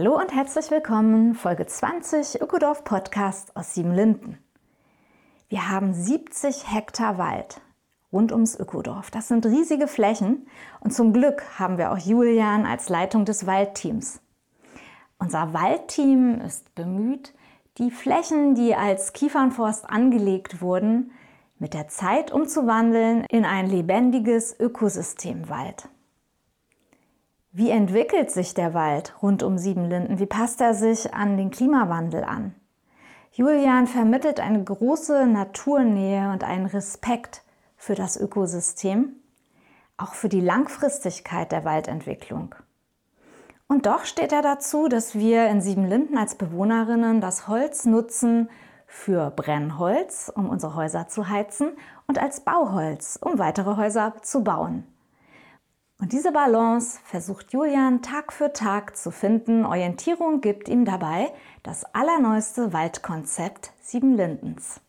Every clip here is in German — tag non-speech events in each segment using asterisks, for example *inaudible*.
Hallo und herzlich willkommen, Folge 20 Ökodorf Podcast aus Siebenlinden. Wir haben 70 Hektar Wald rund ums Ökodorf. Das sind riesige Flächen und zum Glück haben wir auch Julian als Leitung des Waldteams. Unser Waldteam ist bemüht, die Flächen, die als Kiefernforst angelegt wurden, mit der Zeit umzuwandeln in ein lebendiges Ökosystemwald. Wie entwickelt sich der Wald rund um Siebenlinden? Wie passt er sich an den Klimawandel an? Julian vermittelt eine große Naturnähe und einen Respekt für das Ökosystem, auch für die Langfristigkeit der Waldentwicklung. Und doch steht er dazu, dass wir in Siebenlinden als Bewohnerinnen das Holz nutzen für Brennholz, um unsere Häuser zu heizen, und als Bauholz, um weitere Häuser zu bauen. Und diese Balance versucht Julian Tag für Tag zu finden. Orientierung gibt ihm dabei das allerneueste Waldkonzept Siebenlindens.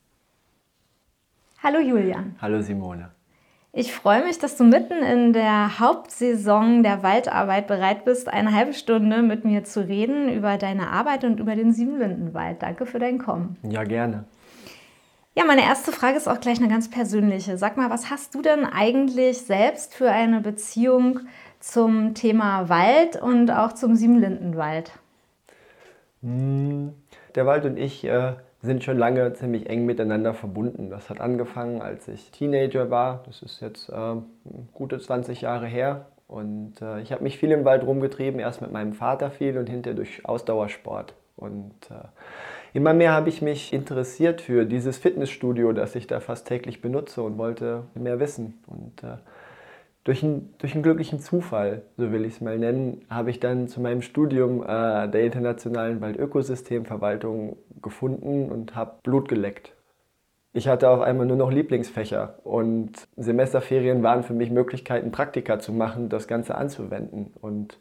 Hallo Julian. Hallo Simone. Ich freue mich, dass du mitten in der Hauptsaison der Waldarbeit bereit bist, eine halbe Stunde mit mir zu reden über deine Arbeit und über den Siebenlindenwald. Danke für dein Kommen. Ja, gerne. Ja, meine erste Frage ist auch gleich eine ganz persönliche. Sag mal, was hast du denn eigentlich selbst für eine Beziehung zum Thema Wald und auch zum Siebenlindenwald? Hm, der Wald und ich äh, sind schon lange ziemlich eng miteinander verbunden. Das hat angefangen, als ich Teenager war. Das ist jetzt äh, gute 20 Jahre her. Und äh, ich habe mich viel im Wald rumgetrieben, erst mit meinem Vater viel und hinterher durch Ausdauersport. Und immer mehr habe ich mich interessiert für dieses Fitnessstudio, das ich da fast täglich benutze und wollte mehr wissen. Und äh, durch, ein, durch einen glücklichen Zufall, so will ich es mal nennen, habe ich dann zu meinem Studium äh, der internationalen Waldökosystemverwaltung gefunden und habe Blut geleckt. Ich hatte auf einmal nur noch Lieblingsfächer und Semesterferien waren für mich Möglichkeiten, Praktika zu machen, das Ganze anzuwenden. Und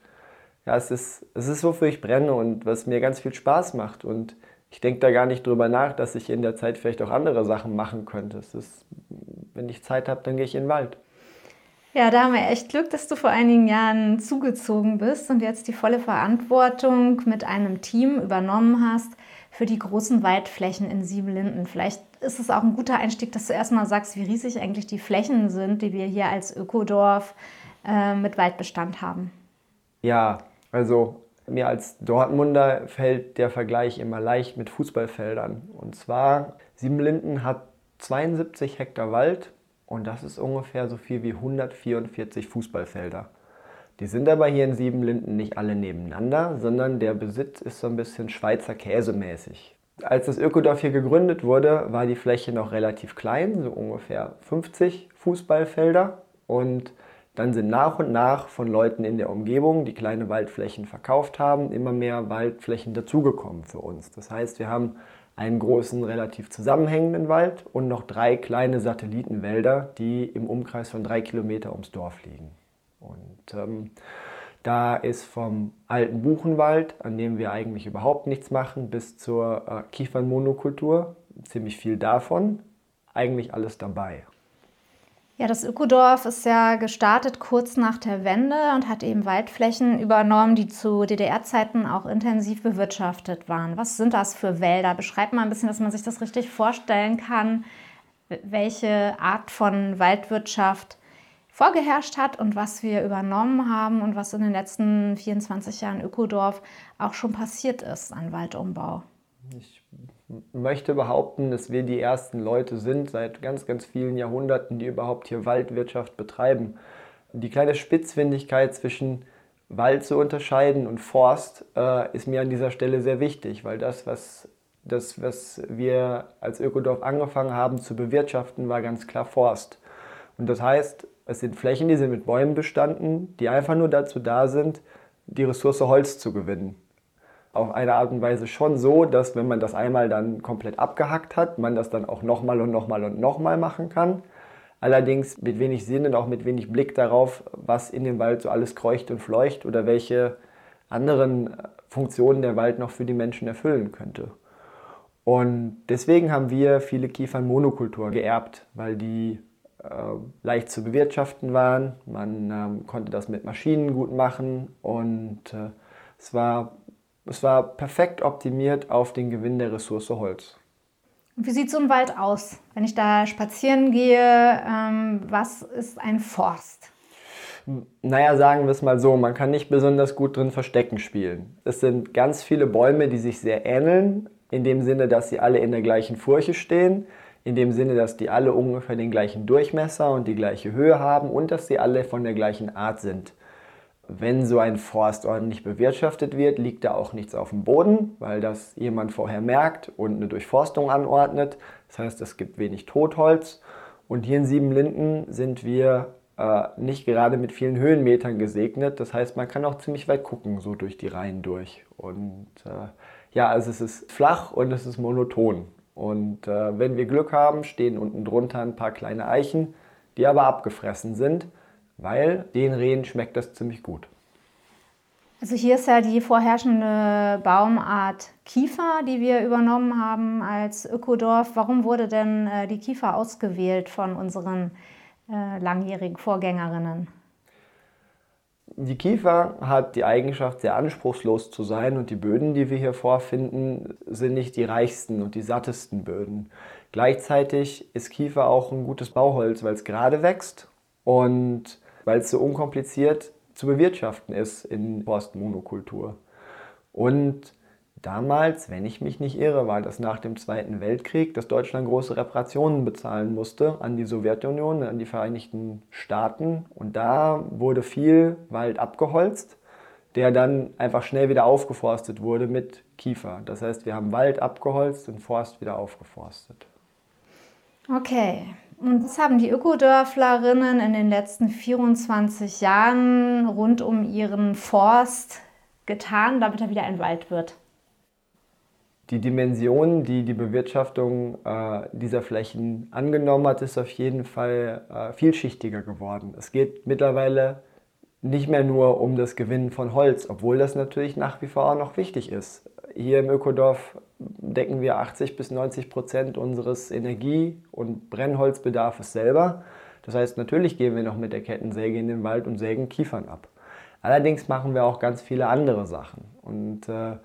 ja, es ist, es ist wofür ich brenne und was mir ganz viel Spaß macht. Und ich denke da gar nicht drüber nach, dass ich in der Zeit vielleicht auch andere Sachen machen könnte. Es ist, wenn ich Zeit habe, dann gehe ich in den Wald. Ja, da haben wir echt Glück, dass du vor einigen Jahren zugezogen bist und jetzt die volle Verantwortung mit einem Team übernommen hast für die großen Waldflächen in Siebenlinden. Vielleicht ist es auch ein guter Einstieg, dass du erstmal sagst, wie riesig eigentlich die Flächen sind, die wir hier als Ökodorf äh, mit Waldbestand haben. Ja, also mir als Dortmunder fällt der Vergleich immer leicht mit Fußballfeldern. Und zwar, Siebenlinden hat 72 Hektar Wald und das ist ungefähr so viel wie 144 Fußballfelder. Die sind aber hier in Siebenlinden nicht alle nebeneinander, sondern der Besitz ist so ein bisschen Schweizer Käsemäßig. Als das Ökodorf hier gegründet wurde, war die Fläche noch relativ klein, so ungefähr 50 Fußballfelder. Und dann sind nach und nach von Leuten in der Umgebung, die kleine Waldflächen verkauft haben, immer mehr Waldflächen dazugekommen für uns. Das heißt, wir haben einen großen, relativ zusammenhängenden Wald und noch drei kleine Satellitenwälder, die im Umkreis von drei Kilometer ums Dorf liegen. Und ähm, da ist vom alten Buchenwald, an dem wir eigentlich überhaupt nichts machen, bis zur äh, Kiefernmonokultur, ziemlich viel davon, eigentlich alles dabei. Ja, das Ökodorf ist ja gestartet kurz nach der Wende und hat eben Waldflächen übernommen, die zu DDR-Zeiten auch intensiv bewirtschaftet waren. Was sind das für Wälder? Beschreibt mal ein bisschen, dass man sich das richtig vorstellen kann, welche Art von Waldwirtschaft vorgeherrscht hat und was wir übernommen haben und was in den letzten 24 Jahren Ökodorf auch schon passiert ist an Waldumbau. Ich möchte behaupten, dass wir die ersten Leute sind seit ganz, ganz vielen Jahrhunderten, die überhaupt hier Waldwirtschaft betreiben. Die kleine Spitzfindigkeit zwischen Wald zu unterscheiden und Forst äh, ist mir an dieser Stelle sehr wichtig, weil das, was, das, was wir als Ökodorf angefangen haben zu bewirtschaften, war ganz klar Forst. Und das heißt, Es sind Flächen, die sind mit Bäumen bestanden, die einfach nur dazu da sind, die Ressource Holz zu gewinnen. Auf eine Art und Weise schon so, dass wenn man das einmal dann komplett abgehackt hat, man das dann auch nochmal und nochmal und nochmal machen kann. Allerdings mit wenig Sinn und auch mit wenig Blick darauf, was in dem Wald so alles kreucht und fleucht oder welche anderen Funktionen der Wald noch für die Menschen erfüllen könnte. Und deswegen haben wir viele Kiefernmonokultur geerbt, weil die äh, leicht zu bewirtschaften waren. Man ähm, konnte das mit Maschinen gut machen und äh, es, war, es war perfekt optimiert auf den Gewinn der Ressource Holz. Wie sieht so ein Wald aus? Wenn ich da spazieren gehe, ähm, was ist ein Forst? Naja, sagen wir es mal so, man kann nicht besonders gut drin Verstecken spielen. Es sind ganz viele Bäume, die sich sehr ähneln, in dem Sinne, dass sie alle in der gleichen Furche stehen in dem Sinne, dass die alle ungefähr den gleichen Durchmesser und die gleiche Höhe haben und dass sie alle von der gleichen Art sind. Wenn so ein Forst ordentlich bewirtschaftet wird, liegt da auch nichts auf dem Boden, weil das jemand vorher merkt und eine Durchforstung anordnet. Das heißt, es gibt wenig Totholz. Und hier in Siebenlinden sind wir äh, nicht gerade mit vielen Höhenmetern gesegnet. Das heißt, man kann auch ziemlich weit gucken, so durch die Reihen durch. Und äh, ja, also es ist flach und es ist monoton. Und äh, wenn wir Glück haben, stehen unten drunter ein paar kleine Eichen, die aber abgefressen sind, weil den Rehen schmeckt das ziemlich gut. Also hier ist ja die vorherrschende Baumart Kiefer, die wir übernommen haben als Ökodorf. Warum wurde denn äh, die Kiefer ausgewählt von unseren äh, langjährigen Vorgängerinnen? Die Kiefer hat die Eigenschaft, sehr anspruchslos zu sein und die Böden, die wir hier vorfinden, sind nicht die reichsten und die sattesten Böden. Gleichzeitig ist Kiefer auch ein gutes Bauholz, weil es gerade wächst und weil es so unkompliziert zu bewirtschaften ist in Forstmonokultur. Und Damals, wenn ich mich nicht irre, war das nach dem Zweiten Weltkrieg, dass Deutschland große Reparationen bezahlen musste an die Sowjetunion, an die Vereinigten Staaten. Und da wurde viel Wald abgeholzt, der dann einfach schnell wieder aufgeforstet wurde mit Kiefer. Das heißt, wir haben Wald abgeholzt und Forst wieder aufgeforstet. Okay. Und was haben die Ökodörflerinnen in den letzten 24 Jahren rund um ihren Forst getan, damit er wieder ein Wald wird? die Dimension, die die Bewirtschaftung äh, dieser Flächen angenommen hat, ist auf jeden Fall äh, vielschichtiger geworden. Es geht mittlerweile nicht mehr nur um das Gewinnen von Holz, obwohl das natürlich nach wie vor auch noch wichtig ist. Hier im Ökodorf decken wir 80 bis 90 Prozent unseres Energie- und Brennholzbedarfs selber. Das heißt, natürlich gehen wir noch mit der Kettensäge in den Wald und sägen Kiefern ab. Allerdings machen wir auch ganz viele andere Sachen. Und äh,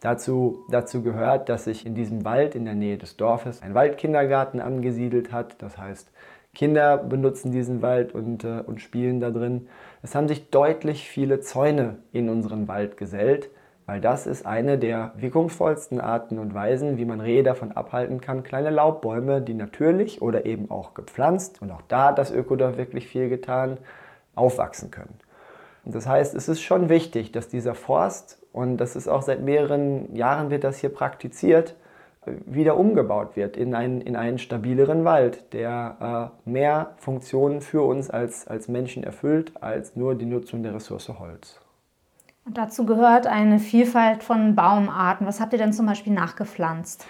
Dazu, dazu gehört, dass sich in diesem Wald in der Nähe des Dorfes ein Waldkindergarten angesiedelt hat. Das heißt, Kinder benutzen diesen Wald und, äh, und spielen da drin. Es haben sich deutlich viele Zäune in unseren Wald gesellt, weil das ist eine der wirkungsvollsten Arten und Weisen, wie man Rehe davon abhalten kann, kleine Laubbäume, die natürlich oder eben auch gepflanzt, und auch da hat das Ökodorf wirklich viel getan, aufwachsen können. Und das heißt, es ist schon wichtig, dass dieser Forst und das ist auch seit mehreren Jahren wird das hier praktiziert, wieder umgebaut wird in einen, in einen stabileren Wald, der äh, mehr Funktionen für uns als, als Menschen erfüllt, als nur die Nutzung der Ressource Holz. Und dazu gehört eine Vielfalt von Baumarten. Was habt ihr denn zum Beispiel nachgepflanzt?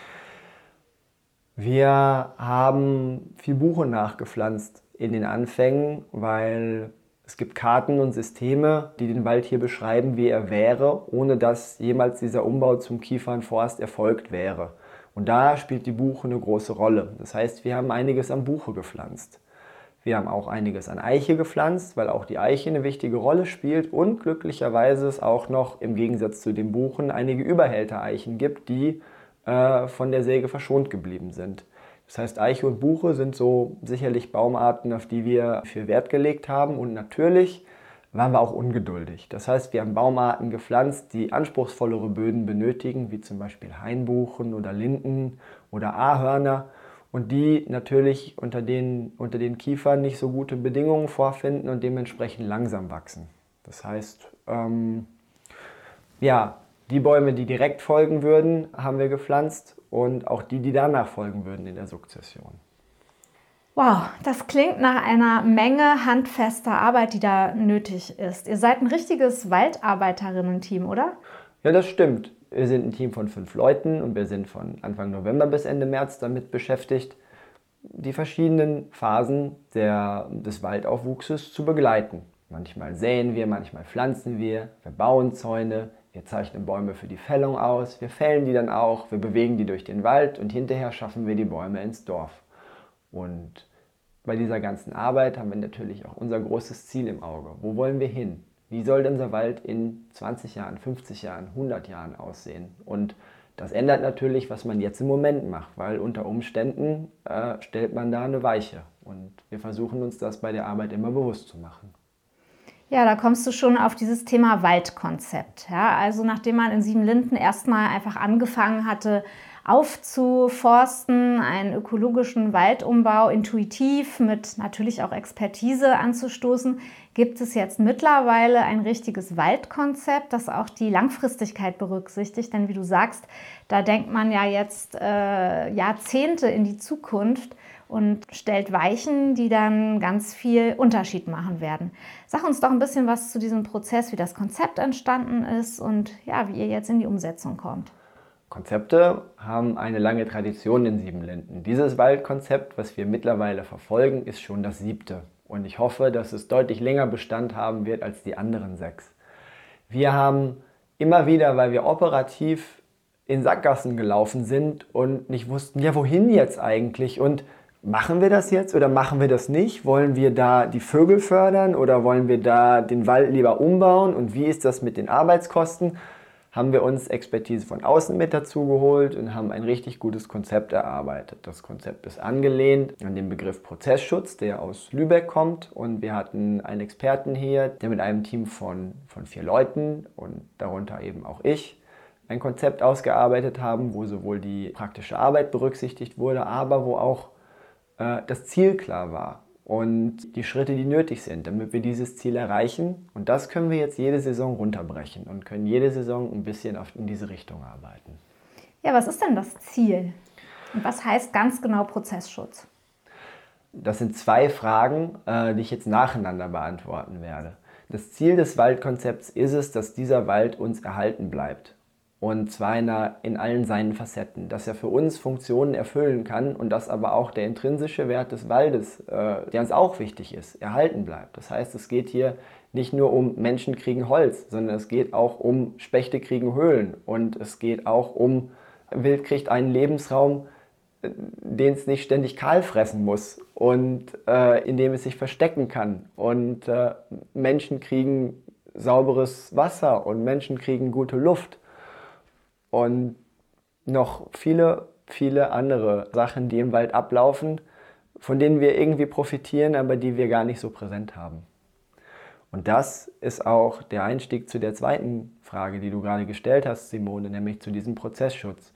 Wir haben viel Buche nachgepflanzt in den Anfängen, weil es gibt Karten und Systeme, die den Wald hier beschreiben, wie er wäre, ohne dass jemals dieser Umbau zum Kiefernforst erfolgt wäre. Und da spielt die Buche eine große Rolle. Das heißt, wir haben einiges an Buche gepflanzt. Wir haben auch einiges an Eiche gepflanzt, weil auch die Eiche eine wichtige Rolle spielt und glücklicherweise es auch noch im Gegensatz zu den Buchen einige Überhältereichen gibt, die äh, von der Säge verschont geblieben sind. Das heißt, Eiche und Buche sind so sicherlich Baumarten, auf die wir viel Wert gelegt haben. Und natürlich waren wir auch ungeduldig. Das heißt, wir haben Baumarten gepflanzt, die anspruchsvollere Böden benötigen, wie zum Beispiel Hainbuchen oder Linden oder Ahörner und die natürlich unter den, unter den Kiefern nicht so gute Bedingungen vorfinden und dementsprechend langsam wachsen. Das heißt, ähm, ja, die Bäume, die direkt folgen würden, haben wir gepflanzt und auch die, die danach folgen würden in der Sukzession. Wow, das klingt nach einer Menge handfester Arbeit, die da nötig ist. Ihr seid ein richtiges Waldarbeiterinnen-Team, oder? Ja, das stimmt. Wir sind ein Team von fünf Leuten und wir sind von Anfang November bis Ende März damit beschäftigt, die verschiedenen Phasen der, des Waldaufwuchses zu begleiten. Manchmal säen wir, manchmal pflanzen wir, wir bauen Zäune, wir zeichnen Bäume für die Fällung aus, wir fällen die dann auch, wir bewegen die durch den Wald und hinterher schaffen wir die Bäume ins Dorf. Und bei dieser ganzen Arbeit haben wir natürlich auch unser großes Ziel im Auge. Wo wollen wir hin? Wie soll unser Wald in 20 Jahren, 50 Jahren, 100 Jahren aussehen? Und das ändert natürlich, was man jetzt im Moment macht, weil unter Umständen äh, stellt man da eine Weiche. Und wir versuchen uns das bei der Arbeit immer bewusst zu machen. Ja, da kommst du schon auf dieses Thema Waldkonzept. Ja, also nachdem man in Siebenlinden erstmal einfach angefangen hatte, aufzuforsten, einen ökologischen Waldumbau intuitiv mit natürlich auch Expertise anzustoßen, gibt es jetzt mittlerweile ein richtiges Waldkonzept, das auch die Langfristigkeit berücksichtigt. Denn wie du sagst, da denkt man ja jetzt äh, Jahrzehnte in die Zukunft und stellt Weichen, die dann ganz viel Unterschied machen werden. Sag uns doch ein bisschen was zu diesem Prozess, wie das Konzept entstanden ist und ja, wie ihr jetzt in die Umsetzung kommt. Konzepte haben eine lange Tradition in Siebenlinden. Dieses Waldkonzept, was wir mittlerweile verfolgen, ist schon das siebte. Und ich hoffe, dass es deutlich länger Bestand haben wird als die anderen sechs. Wir haben immer wieder, weil wir operativ in Sackgassen gelaufen sind und nicht wussten, ja, wohin jetzt eigentlich? Und machen wir das jetzt oder machen wir das nicht? Wollen wir da die Vögel fördern oder wollen wir da den Wald lieber umbauen? Und wie ist das mit den Arbeitskosten? Haben wir uns Expertise von außen mit dazu geholt und haben ein richtig gutes Konzept erarbeitet. Das Konzept ist angelehnt an den Begriff Prozessschutz, der aus Lübeck kommt. Und wir hatten einen Experten hier, der mit einem Team von, von vier Leuten und darunter eben auch ich ein Konzept ausgearbeitet haben, wo sowohl die praktische Arbeit berücksichtigt wurde, aber wo auch äh, das Ziel klar war und die Schritte, die nötig sind, damit wir dieses Ziel erreichen. Und das können wir jetzt jede Saison runterbrechen und können jede Saison ein bisschen in diese Richtung arbeiten. Ja, was ist denn das Ziel? Und was heißt ganz genau Prozessschutz? Das sind zwei Fragen, äh, die ich jetzt nacheinander beantworten werde. Das Ziel des Waldkonzepts ist es, dass dieser Wald uns erhalten bleibt und zwar in, einer, in allen seinen Facetten, dass er für uns Funktionen erfüllen kann und dass aber auch der intrinsische Wert des Waldes, äh, der uns auch wichtig ist, erhalten bleibt. Das heißt, es geht hier nicht nur um Menschen kriegen Holz, sondern es geht auch um Spechte kriegen Höhlen und es geht auch um Wild kriegt einen Lebensraum, äh, den es nicht ständig kahl fressen muss und äh, in dem es sich verstecken kann. Und äh, Menschen kriegen sauberes Wasser und Menschen kriegen gute Luft und noch viele, viele andere Sachen, die im Wald ablaufen, von denen wir irgendwie profitieren, aber die wir gar nicht so präsent haben. Und das ist auch der Einstieg zu der zweiten Frage, die du gerade gestellt hast, Simone, nämlich zu diesem Prozessschutz.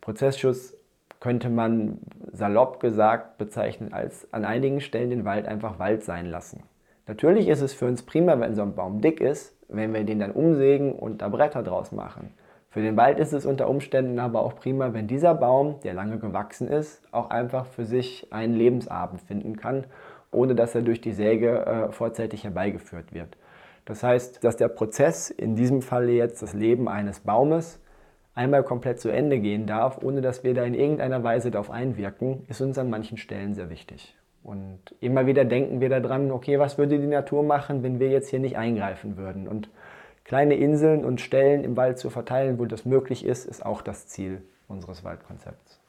Prozessschutz könnte man salopp gesagt bezeichnen als an einigen Stellen den Wald einfach Wald sein lassen. Natürlich ist es für uns prima, wenn so ein Baum dick ist, wenn wir den dann umsägen und da Bretter draus machen. Für den Wald ist es unter Umständen aber auch prima, wenn dieser Baum, der lange gewachsen ist, auch einfach für sich einen Lebensabend finden kann, ohne dass er durch die Säge äh, vorzeitig herbeigeführt wird. Das heißt, dass der Prozess, in diesem Falle jetzt das Leben eines Baumes, einmal komplett zu Ende gehen darf, ohne dass wir da in irgendeiner Weise darauf einwirken, ist uns an manchen Stellen sehr wichtig. Und immer wieder denken wir daran, okay, was würde die Natur machen, wenn wir jetzt hier nicht eingreifen würden? Und kleine Inseln und Stellen im Wald zu verteilen, wo das möglich ist, ist auch das Ziel unseres Waldkonzepts.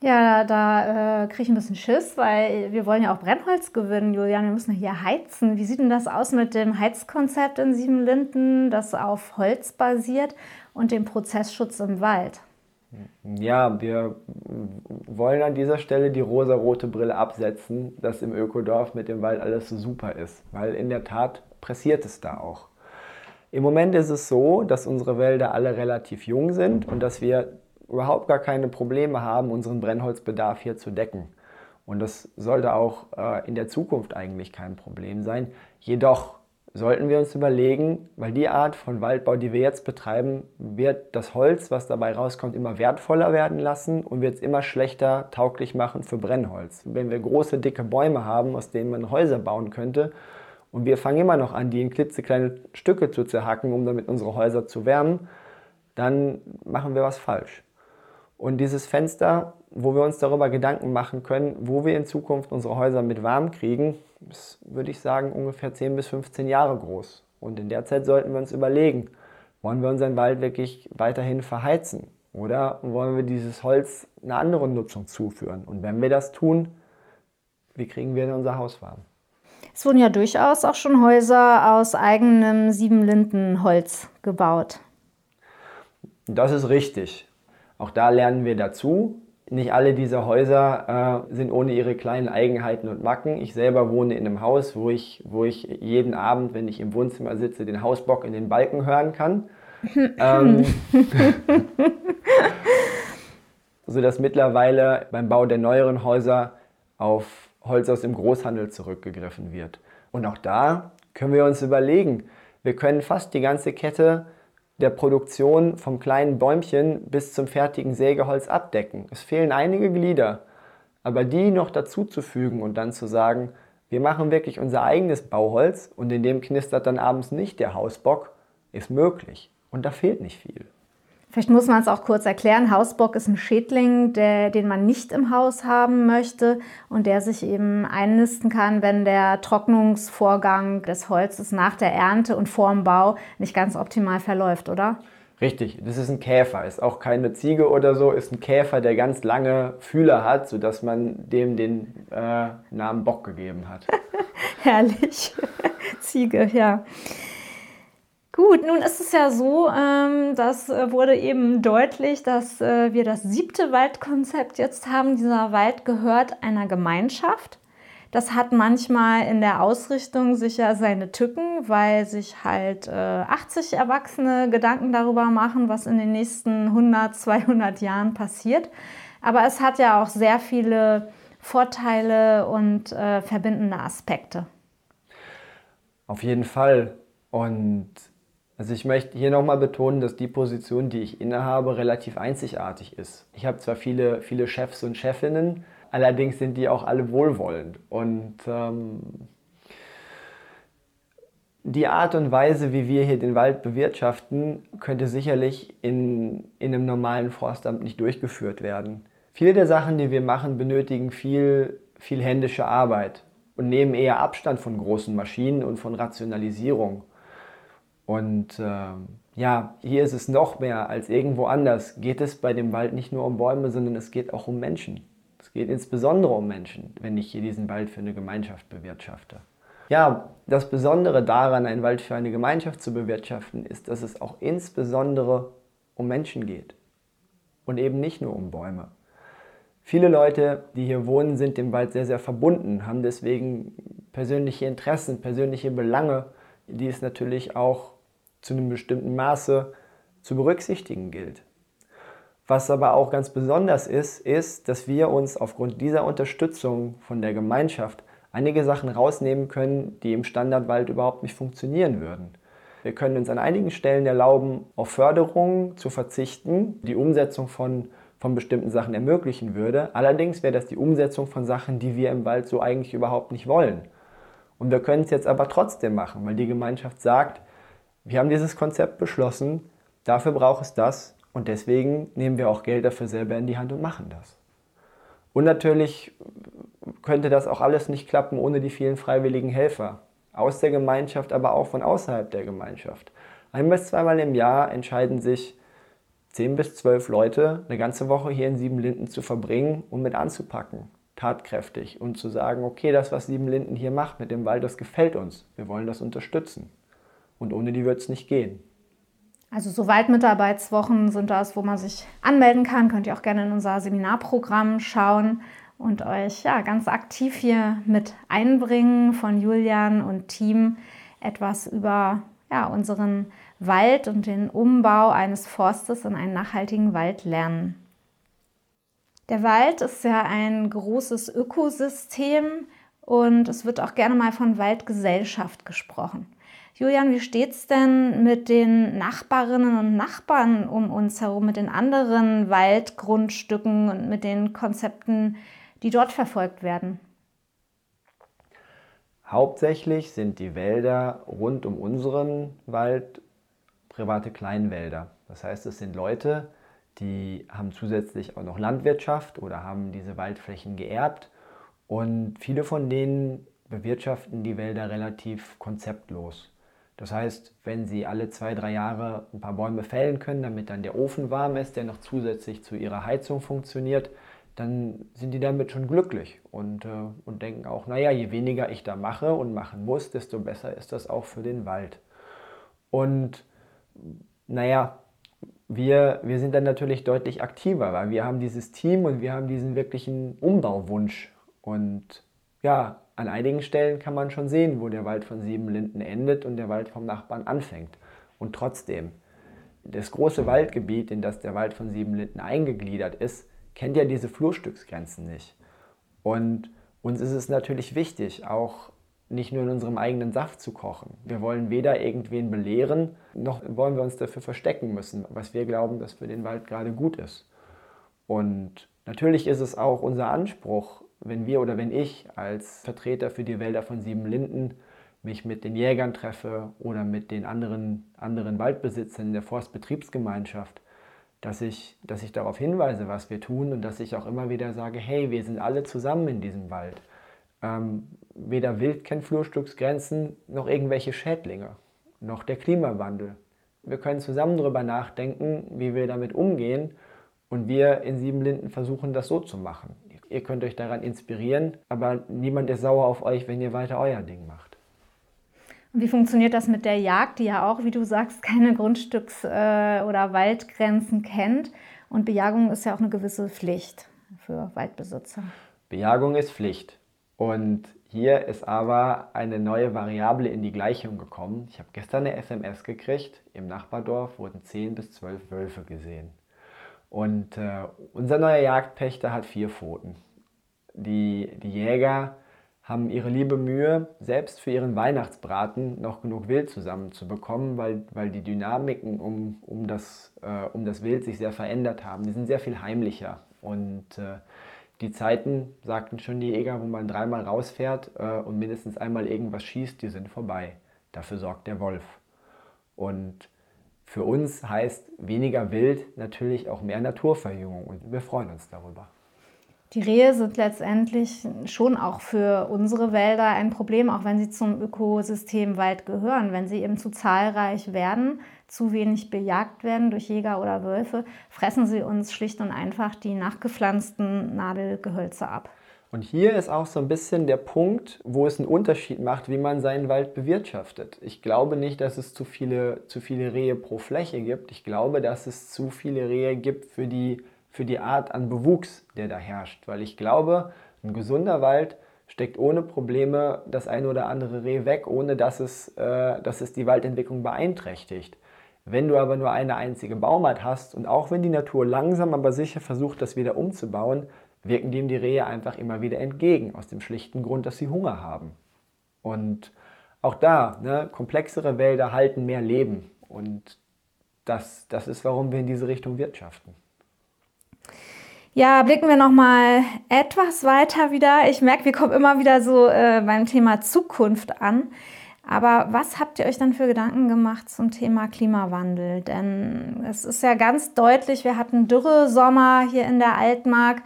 Ja, da äh, kriege ich ein bisschen Schiss, weil wir wollen ja auch Brennholz gewinnen, Julian. Wir müssen hier heizen. Wie sieht denn das aus mit dem Heizkonzept in Siebenlinden, das auf Holz basiert und dem Prozessschutz im Wald? Ja, wir wollen an dieser Stelle die rosa-rote Brille absetzen, dass im Ökodorf mit dem Wald alles so super ist, weil in der Tat pressiert es da auch. Im Moment ist es so, dass unsere Wälder alle relativ jung sind und dass wir überhaupt gar keine Probleme haben, unseren Brennholzbedarf hier zu decken. Und das sollte auch äh, in der Zukunft eigentlich kein Problem sein. Jedoch sollten wir uns überlegen, weil die Art von Waldbau, die wir jetzt betreiben, wird das Holz, was dabei rauskommt, immer wertvoller werden lassen und wird es immer schlechter tauglich machen für Brennholz. Wenn wir große, dicke Bäume haben, aus denen man Häuser bauen könnte, und wir fangen immer noch an, die in klitzekleine Stücke zu zerhacken, um damit unsere Häuser zu wärmen, dann machen wir was falsch. Und dieses Fenster, wo wir uns darüber Gedanken machen können, wo wir in Zukunft unsere Häuser mit warm kriegen, ist, würde ich sagen, ungefähr 10 bis 15 Jahre groß. Und in der Zeit sollten wir uns überlegen, wollen wir unseren Wald wirklich weiterhin verheizen? Oder wollen wir dieses Holz einer anderen Nutzung zuführen? Und wenn wir das tun, wie kriegen wir denn unser Haus warm? Es wurden ja durchaus auch schon Häuser aus eigenem Siebenlindenholz gebaut. Das ist richtig. Auch da lernen wir dazu. Nicht alle dieser Häuser äh, sind ohne ihre kleinen Eigenheiten und Macken. Ich selber wohne in einem Haus, wo ich, wo ich jeden Abend, wenn ich im Wohnzimmer sitze, den Hausbock in den Balken hören kann. *laughs* ähm, *laughs* sodass mittlerweile beim Bau der neueren Häuser auf Holz aus dem Großhandel zurückgegriffen wird. Und auch da können wir uns überlegen, wir können fast die ganze Kette der Produktion vom kleinen Bäumchen bis zum fertigen Sägeholz abdecken. Es fehlen einige Glieder, aber die noch dazu zu fügen und dann zu sagen, wir machen wirklich unser eigenes Bauholz und in dem knistert dann abends nicht der Hausbock, ist möglich. Und da fehlt nicht viel. Vielleicht muss man es auch kurz erklären. Hausbock ist ein Schädling, der, den man nicht im Haus haben möchte und der sich eben einnisten kann, wenn der Trocknungsvorgang des Holzes nach der Ernte und vor dem Bau nicht ganz optimal verläuft, oder? Richtig, das ist ein Käfer, ist auch keine Ziege oder so, ist ein Käfer, der ganz lange Fühler hat, sodass man dem den äh, Namen Bock gegeben hat. *laughs* Herrlich. Ziege, ja. Gut, nun ist es ja so, ähm, das äh, wurde eben deutlich, dass äh, wir das siebte Waldkonzept jetzt haben. Dieser Wald gehört einer Gemeinschaft. Das hat manchmal in der Ausrichtung sicher seine Tücken, weil sich halt äh, 80 Erwachsene Gedanken darüber machen, was in den nächsten 100, 200 Jahren passiert. Aber es hat ja auch sehr viele Vorteile und äh, verbindende Aspekte. Auf jeden Fall. Und also ich möchte hier nochmal betonen, dass die Position, die ich innehabe, relativ einzigartig ist. Ich habe zwar viele, viele Chefs und Chefinnen, allerdings sind die auch alle wohlwollend. Und ähm, die Art und Weise, wie wir hier den Wald bewirtschaften, könnte sicherlich in, in einem normalen Forstamt nicht durchgeführt werden. Viele der Sachen, die wir machen, benötigen viel, viel händische Arbeit und nehmen eher Abstand von großen Maschinen und von Rationalisierung. Und ähm, ja, hier ist es noch mehr als irgendwo anders. Geht es bei dem Wald nicht nur um Bäume, sondern es geht auch um Menschen. Es geht insbesondere um Menschen, wenn ich hier diesen Wald für eine Gemeinschaft bewirtschafte. Ja, das Besondere daran, einen Wald für eine Gemeinschaft zu bewirtschaften, ist, dass es auch insbesondere um Menschen geht und eben nicht nur um Bäume. Viele Leute, die hier wohnen, sind dem Wald sehr, sehr verbunden, haben deswegen persönliche Interessen, persönliche Belange, die es natürlich auch zu einem bestimmten Maße zu berücksichtigen gilt. Was aber auch ganz besonders ist, ist, dass wir uns aufgrund dieser Unterstützung von der Gemeinschaft einige Sachen rausnehmen können, die im Standardwald überhaupt nicht funktionieren würden. Wir können uns an einigen Stellen erlauben, auf Förderungen zu verzichten, die Umsetzung von, von bestimmten Sachen ermöglichen würde. Allerdings wäre das die Umsetzung von Sachen, die wir im Wald so eigentlich überhaupt nicht wollen. Und wir können es jetzt aber trotzdem machen, weil die Gemeinschaft sagt, wir haben dieses Konzept beschlossen, dafür braucht es das und deswegen nehmen wir auch Geld dafür selber in die Hand und machen das. Und natürlich könnte das auch alles nicht klappen ohne die vielen freiwilligen Helfer. Aus der Gemeinschaft, aber auch von außerhalb der Gemeinschaft. Ein bis zweimal im Jahr entscheiden sich zehn bis zwölf Leute, eine ganze Woche hier in Siebenlinden zu verbringen und mit anzupacken, tatkräftig und zu sagen, okay, das, was Siebenlinden hier macht mit dem Wald, das gefällt uns. Wir wollen das unterstützen. Und ohne die wird es nicht gehen. Also so Waldmitarbeitswochen sind das, wo man sich anmelden kann. Könnt ihr auch gerne in unser Seminarprogramm schauen und euch ja, ganz aktiv hier mit einbringen von Julian und Team etwas über ja, unseren Wald und den Umbau eines Forstes in einen nachhaltigen Wald lernen. Der Wald ist ja ein großes Ökosystem und es wird auch gerne mal von Waldgesellschaft gesprochen. Julian, wie steht es denn mit den Nachbarinnen und Nachbarn um uns herum, mit den anderen Waldgrundstücken und mit den Konzepten, die dort verfolgt werden? Hauptsächlich sind die Wälder rund um unseren Wald private Kleinwälder. Das heißt, es sind Leute, die haben zusätzlich auch noch Landwirtschaft oder haben diese Waldflächen geerbt und viele von denen bewirtschaften die Wälder relativ konzeptlos. Das heißt, wenn sie alle zwei, drei Jahre ein paar Bäume fällen können, damit dann der Ofen warm ist, der noch zusätzlich zu ihrer Heizung funktioniert, dann sind die damit schon glücklich und, äh, und denken auch, naja, je weniger ich da mache und machen muss, desto besser ist das auch für den Wald. Und naja, wir, wir sind dann natürlich deutlich aktiver, weil wir haben dieses Team und wir haben diesen wirklichen Umbauwunsch. Und ja, an einigen Stellen kann man schon sehen, wo der Wald von Siebenlinden endet und der Wald vom Nachbarn anfängt. Und trotzdem, das große Waldgebiet, in das der Wald von Siebenlinden eingegliedert ist, kennt ja diese Flurstücksgrenzen nicht. Und uns ist es natürlich wichtig, auch nicht nur in unserem eigenen Saft zu kochen. Wir wollen weder irgendwen belehren, noch wollen wir uns dafür verstecken müssen, was wir glauben, dass für den Wald gerade gut ist. Und natürlich ist es auch unser Anspruch, wenn wir oder wenn ich als Vertreter für die Wälder von Siebenlinden mich mit den Jägern treffe oder mit den anderen, anderen Waldbesitzern der Forstbetriebsgemeinschaft, dass ich, dass ich darauf hinweise, was wir tun und dass ich auch immer wieder sage, hey, wir sind alle zusammen in diesem Wald. Ähm, weder Wild kennt Flurstücksgrenzen, noch irgendwelche Schädlinge, noch der Klimawandel. Wir können zusammen darüber nachdenken, wie wir damit umgehen und wir in Siebenlinden versuchen, das so zu machen. Ihr könnt euch daran inspirieren, aber niemand ist sauer auf euch, wenn ihr weiter euer Ding macht. Und wie funktioniert das mit der Jagd, die ja auch, wie du sagst, *laughs* keine Grundstücks- äh, oder Waldgrenzen kennt? Und Bejagung ist ja auch eine gewisse Pflicht für Waldbesitzer. Bejagung ist Pflicht. Und hier ist aber eine neue Variable in die Gleichung gekommen. Ich habe gestern eine SMS gekriegt. Im Nachbardorf wurden 10 bis 12 Wölfe gesehen. Und äh, unser neuer Jagdpächter hat vier Pfoten. Die, die Jäger haben ihre liebe Mühe, selbst für ihren Weihnachtsbraten noch genug Wild zusammenzubekommen, weil, weil die Dynamiken um, um, das, äh, um das Wild sich sehr verändert haben. Die sind sehr viel heimlicher. Und äh, die Zeiten, sagten schon die Jäger, wo man dreimal rausfährt äh, und mindestens einmal irgendwas schießt, die sind vorbei. Dafür sorgt der Wolf. Und für uns heißt weniger Wild natürlich auch mehr Naturverjüngung und wir freuen uns darüber. Die Rehe sind letztendlich schon auch für unsere Wälder ein Problem, auch wenn sie zum Ökosystem Wald gehören. Wenn sie eben zu zahlreich werden, zu wenig bejagt werden durch Jäger oder Wölfe, fressen sie uns schlicht und einfach die nachgepflanzten Nadelgehölze ab. Und hier ist auch so ein bisschen der Punkt, wo es einen Unterschied macht, wie man seinen Wald bewirtschaftet. Ich glaube nicht, dass es zu viele, zu viele Rehe pro Fläche gibt. Ich glaube, dass es zu viele Rehe gibt für die, für die Art an Bewuchs, der da herrscht. Weil ich glaube, ein gesunder Wald steckt ohne Probleme das eine oder andere Reh weg, ohne dass es, äh, dass es die Waldentwicklung beeinträchtigt. Wenn du aber nur eine einzige Baumart hast und auch wenn die Natur langsam aber sicher versucht, das wieder umzubauen, wirken dem die Rehe einfach immer wieder entgegen, aus dem schlichten Grund, dass sie Hunger haben. Und auch da, ne, komplexere Wälder halten mehr Leben. Und das, das ist, warum wir in diese Richtung wirtschaften. Ja, blicken wir noch mal etwas weiter wieder. Ich merke, wir kommen immer wieder so äh, beim Thema Zukunft an. Aber was habt ihr euch dann für Gedanken gemacht zum Thema Klimawandel? Denn es ist ja ganz deutlich, wir hatten Dürre Sommer hier in der Altmark.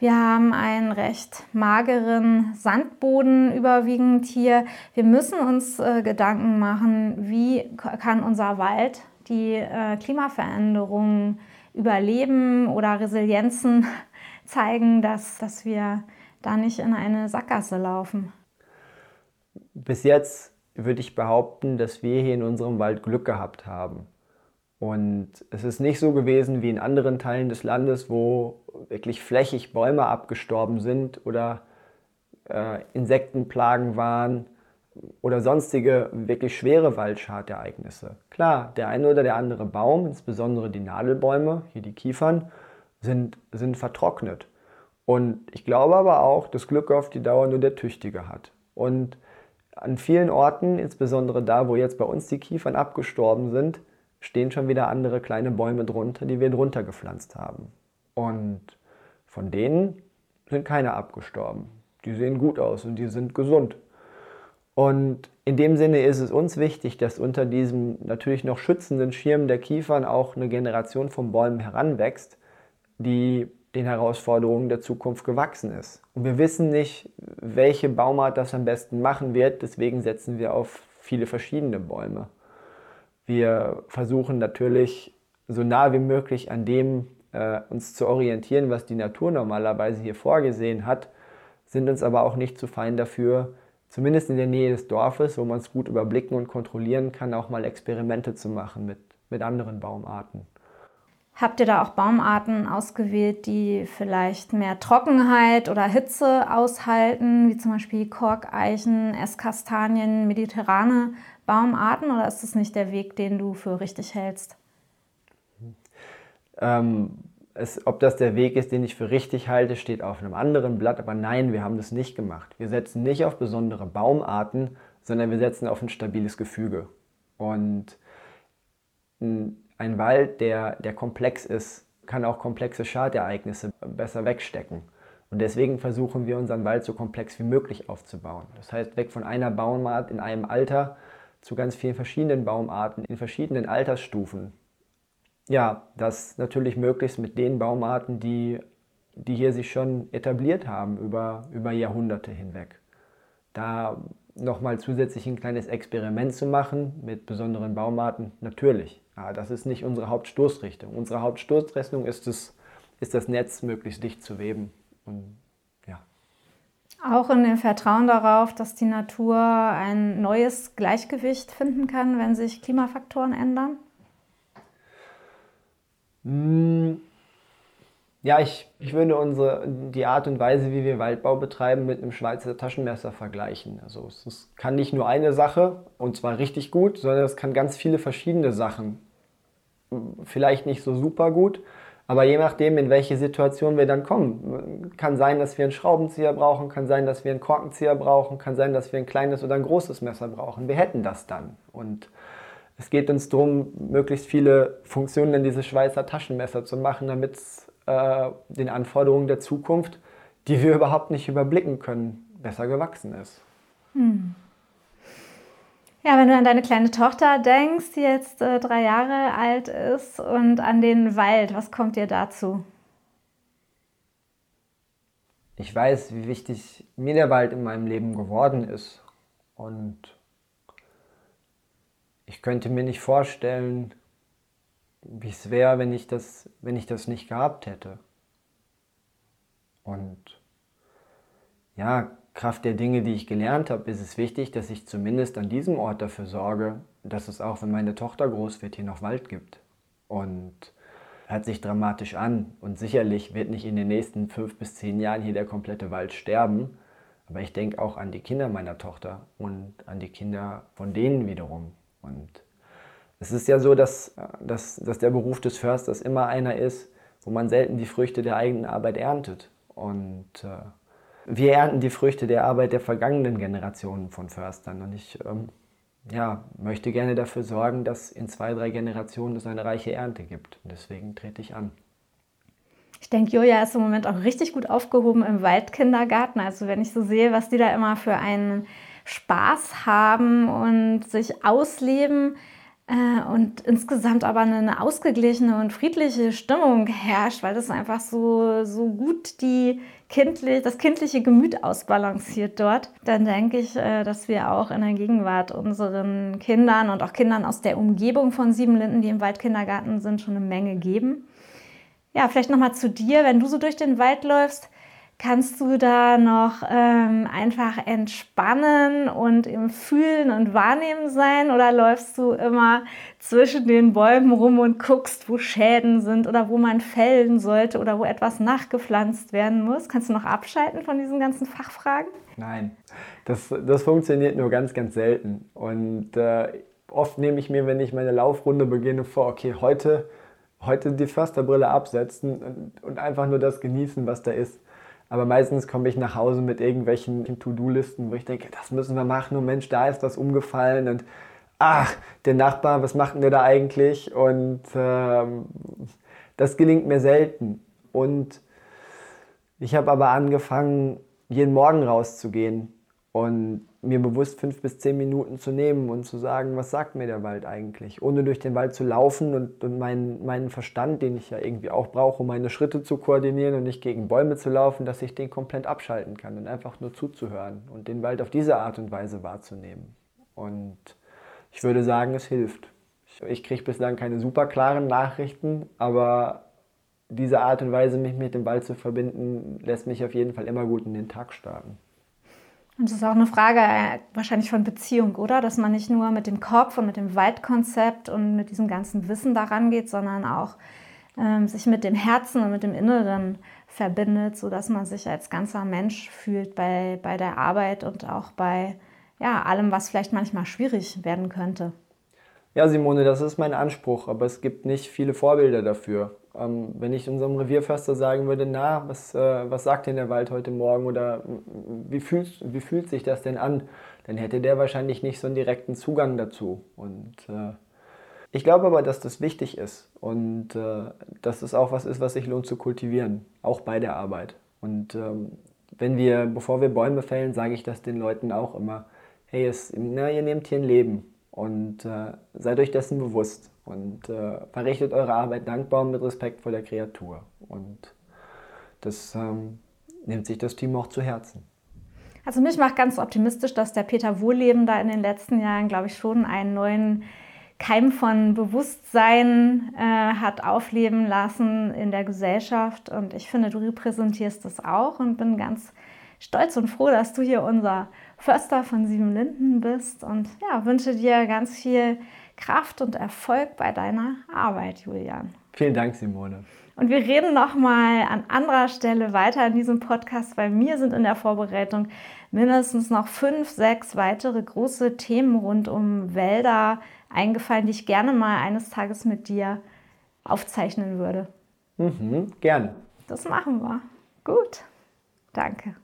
Wir haben einen recht mageren Sandboden überwiegend hier. Wir müssen uns äh, Gedanken machen, wie kann unser Wald die äh, Klimaveränderungen überleben oder Resilienzen *laughs* zeigen, dass, dass wir da nicht in eine Sackgasse laufen. Bis jetzt würde ich behaupten, dass wir hier in unserem Wald Glück gehabt haben. Und es ist nicht so gewesen wie in anderen Teilen des Landes, wo wirklich flächig Bäume abgestorben sind oder äh, Insektenplagen waren oder sonstige wirklich schwere Waldschadereignisse. Klar, der eine oder der andere Baum, insbesondere die Nadelbäume, hier die Kiefern, sind, sind vertrocknet. Und ich glaube aber auch, dass Glück auf die Dauer nur der Tüchtige hat. Und an vielen Orten, insbesondere da, wo jetzt bei uns die Kiefern abgestorben sind, stehen schon wieder andere kleine Bäume drunter, die wir drunter gepflanzt haben. Und von denen sind keine abgestorben. Die sehen gut aus und die sind gesund. Und in dem Sinne ist es uns wichtig, dass unter diesem natürlich noch schützenden Schirm der Kiefern auch eine Generation von Bäumen heranwächst, die den Herausforderungen der Zukunft gewachsen ist. Und wir wissen nicht, welche Baumart das am besten machen wird, deswegen setzen wir auf viele verschiedene Bäume. Wir versuchen natürlich so nah wie möglich an dem äh, uns zu orientieren, was die Natur normalerweise hier vorgesehen hat, sind uns aber auch nicht zu fein dafür, zumindest in der Nähe des Dorfes, wo man es gut überblicken und kontrollieren kann, auch mal Experimente zu machen mit, mit anderen Baumarten. Habt ihr da auch Baumarten ausgewählt, die vielleicht mehr Trockenheit oder Hitze aushalten, wie zum Beispiel Korkeichen, Esskastanien, mediterrane Baumarten? Oder ist das nicht der Weg, den du für richtig hältst? Ähm, es, ob das der Weg ist, den ich für richtig halte, steht auf einem anderen Blatt. Aber nein, wir haben das nicht gemacht. Wir setzen nicht auf besondere Baumarten, sondern wir setzen auf ein stabiles Gefüge. Und ein Wald, der, der komplex ist, kann auch komplexe Schadereignisse besser wegstecken. Und deswegen versuchen wir unseren Wald so komplex wie möglich aufzubauen. Das heißt, weg von einer Baumart in einem Alter zu ganz vielen verschiedenen Baumarten in verschiedenen Altersstufen. Ja, das natürlich möglichst mit den Baumarten, die, die hier sich schon etabliert haben über, über Jahrhunderte hinweg. Da nochmal zusätzlich ein kleines Experiment zu machen mit besonderen Baumarten, natürlich. Aber das ist nicht unsere Hauptstoßrichtung. Unsere Hauptstoßrichtung ist, es, ist das Netz möglichst dicht zu weben. Und, ja. Auch in dem Vertrauen darauf, dass die Natur ein neues Gleichgewicht finden kann, wenn sich Klimafaktoren ändern? Mmh. Ja, ich, ich würde unsere, die Art und Weise, wie wir Waldbau betreiben, mit einem Schweizer Taschenmesser vergleichen. Also es, es kann nicht nur eine Sache, und zwar richtig gut, sondern es kann ganz viele verschiedene Sachen. Vielleicht nicht so super gut, aber je nachdem, in welche Situation wir dann kommen. Kann sein, dass wir einen Schraubenzieher brauchen, kann sein, dass wir einen Korkenzieher brauchen, kann sein, dass wir ein kleines oder ein großes Messer brauchen. Wir hätten das dann. Und es geht uns darum, möglichst viele Funktionen in dieses Schweizer Taschenmesser zu machen, damit es äh, den Anforderungen der Zukunft, die wir überhaupt nicht überblicken können, besser gewachsen ist. Hm. Ja, wenn du an deine kleine Tochter denkst, die jetzt äh, drei Jahre alt ist und an den Wald, was kommt dir dazu? Ich weiß, wie wichtig mir der Wald in meinem Leben geworden ist. Und ich könnte mir nicht vorstellen, wie es wäre, wenn wenn ich das nicht gehabt hätte. Und ja, Kraft der Dinge, die ich gelernt habe, ist es wichtig, dass ich zumindest an diesem Ort dafür sorge, dass es auch, wenn meine Tochter groß wird, hier noch Wald gibt. Und hört sich dramatisch an. Und sicherlich wird nicht in den nächsten fünf bis zehn Jahren hier der komplette Wald sterben. Aber ich denke auch an die Kinder meiner Tochter und an die Kinder von denen wiederum. Und es ist ja so, dass, dass, dass der Beruf des Försters immer einer ist, wo man selten die Früchte der eigenen Arbeit erntet. Und äh, wir ernten die Früchte der Arbeit der vergangenen Generationen von Förstern. Und ich ähm, ja, möchte gerne dafür sorgen, dass in zwei, drei Generationen es eine reiche Ernte gibt. Und deswegen trete ich an. Ich denke, Julia ist im Moment auch richtig gut aufgehoben im Waldkindergarten. Also wenn ich so sehe, was die da immer für einen Spaß haben und sich ausleben, und insgesamt aber eine ausgeglichene und friedliche Stimmung herrscht, weil das einfach so, so gut die kindlich, das kindliche Gemüt ausbalanciert dort, dann denke ich, äh, dass wir auch in der Gegenwart unseren Kindern und auch Kindern aus der Umgebung von Siebenlinden, die im Waldkindergarten sind, schon eine Menge geben. Ja, vielleicht nochmal zu dir, wenn du so durch den Wald läufst, Kannst du da noch ähm, einfach entspannen und im Fühlen und Wahrnehmen sein oder läufst du immer zwischen den Bäumen rum und guckst, wo Schäden sind oder wo man fällen sollte oder wo etwas nachgepflanzt werden muss? Kannst du noch abschalten von diesen ganzen Fachfragen? Nein, das, das funktioniert nur ganz, ganz selten. Und äh, oft nehme ich mir, wenn ich meine Laufrunde beginne, vor, okay, heute, heute die Försterbrille absetzen und, und einfach nur das genießen, was da ist. Aber meistens komme ich nach Hause mit irgendwelchen To-Do-Listen, wo ich denke, das müssen wir machen und Mensch, da ist was umgefallen und ach, der Nachbar, was macht denn der da eigentlich? Und ähm, das gelingt mir selten. Und ich habe aber angefangen, jeden Morgen rauszugehen und mir bewusst fünf bis zehn Minuten zu nehmen und zu sagen, was sagt mir der Wald eigentlich? Ohne durch den Wald zu laufen und, und meinen, meinen Verstand, den ich ja irgendwie auch brauche, um meine Schritte zu koordinieren und nicht gegen Bäume zu laufen, dass ich den komplett abschalten kann und einfach nur zuzuhören und den Wald auf diese Art und Weise wahrzunehmen. Und ich würde sagen, es hilft. Ich, ich kriege bislang keine super klaren Nachrichten, aber diese Art und Weise, mich mit dem Wald zu verbinden, lässt mich auf jeden Fall immer gut in den Tag starten. Und das ist auch eine Frage äh, wahrscheinlich von Beziehung, oder? Dass man nicht nur mit dem Kopf und mit dem Waldkonzept und mit diesem ganzen Wissen daran geht, sondern auch ähm, sich mit dem Herzen und mit dem Inneren verbindet, sodass man sich als ganzer Mensch fühlt bei, bei der Arbeit und auch bei ja, allem, was vielleicht manchmal schwierig werden könnte. Ja, Simone, das ist mein Anspruch, aber es gibt nicht viele Vorbilder dafür. Ähm, wenn ich unserem Revierförster sagen würde, na, was, äh, was sagt denn der Wald heute Morgen oder wie fühlt, wie fühlt sich das denn an, dann hätte der wahrscheinlich nicht so einen direkten Zugang dazu. Und äh, ich glaube aber, dass das wichtig ist und äh, dass es auch was ist, was sich lohnt zu kultivieren, auch bei der Arbeit. Und ähm, wenn wir, bevor wir Bäume fällen, sage ich das den Leuten auch immer, hey, es, na, ihr nehmt hier ein Leben und äh, seid euch dessen bewusst und äh, verrichtet eure Arbeit dankbar und mit Respekt vor der Kreatur. Und das ähm, nimmt sich das Team auch zu Herzen. Also mich macht ganz optimistisch, dass der Peter Wohlleben da in den letzten Jahren, glaube ich, schon einen neuen Keim von Bewusstsein äh, hat aufleben lassen in der Gesellschaft. Und ich finde, du repräsentierst das auch und bin ganz stolz und froh, dass du hier unser Förster von Sieben Linden bist und ja, wünsche dir ganz viel Kraft und Erfolg bei deiner Arbeit, Julian. Vielen Dank, Simone. Und wir reden noch mal an anderer Stelle weiter in diesem Podcast, weil mir sind in der Vorbereitung mindestens noch fünf, sechs weitere große Themen rund um Wälder eingefallen, die ich gerne mal eines Tages mit dir aufzeichnen würde. Mhm, gerne. Das machen wir. Gut. Danke.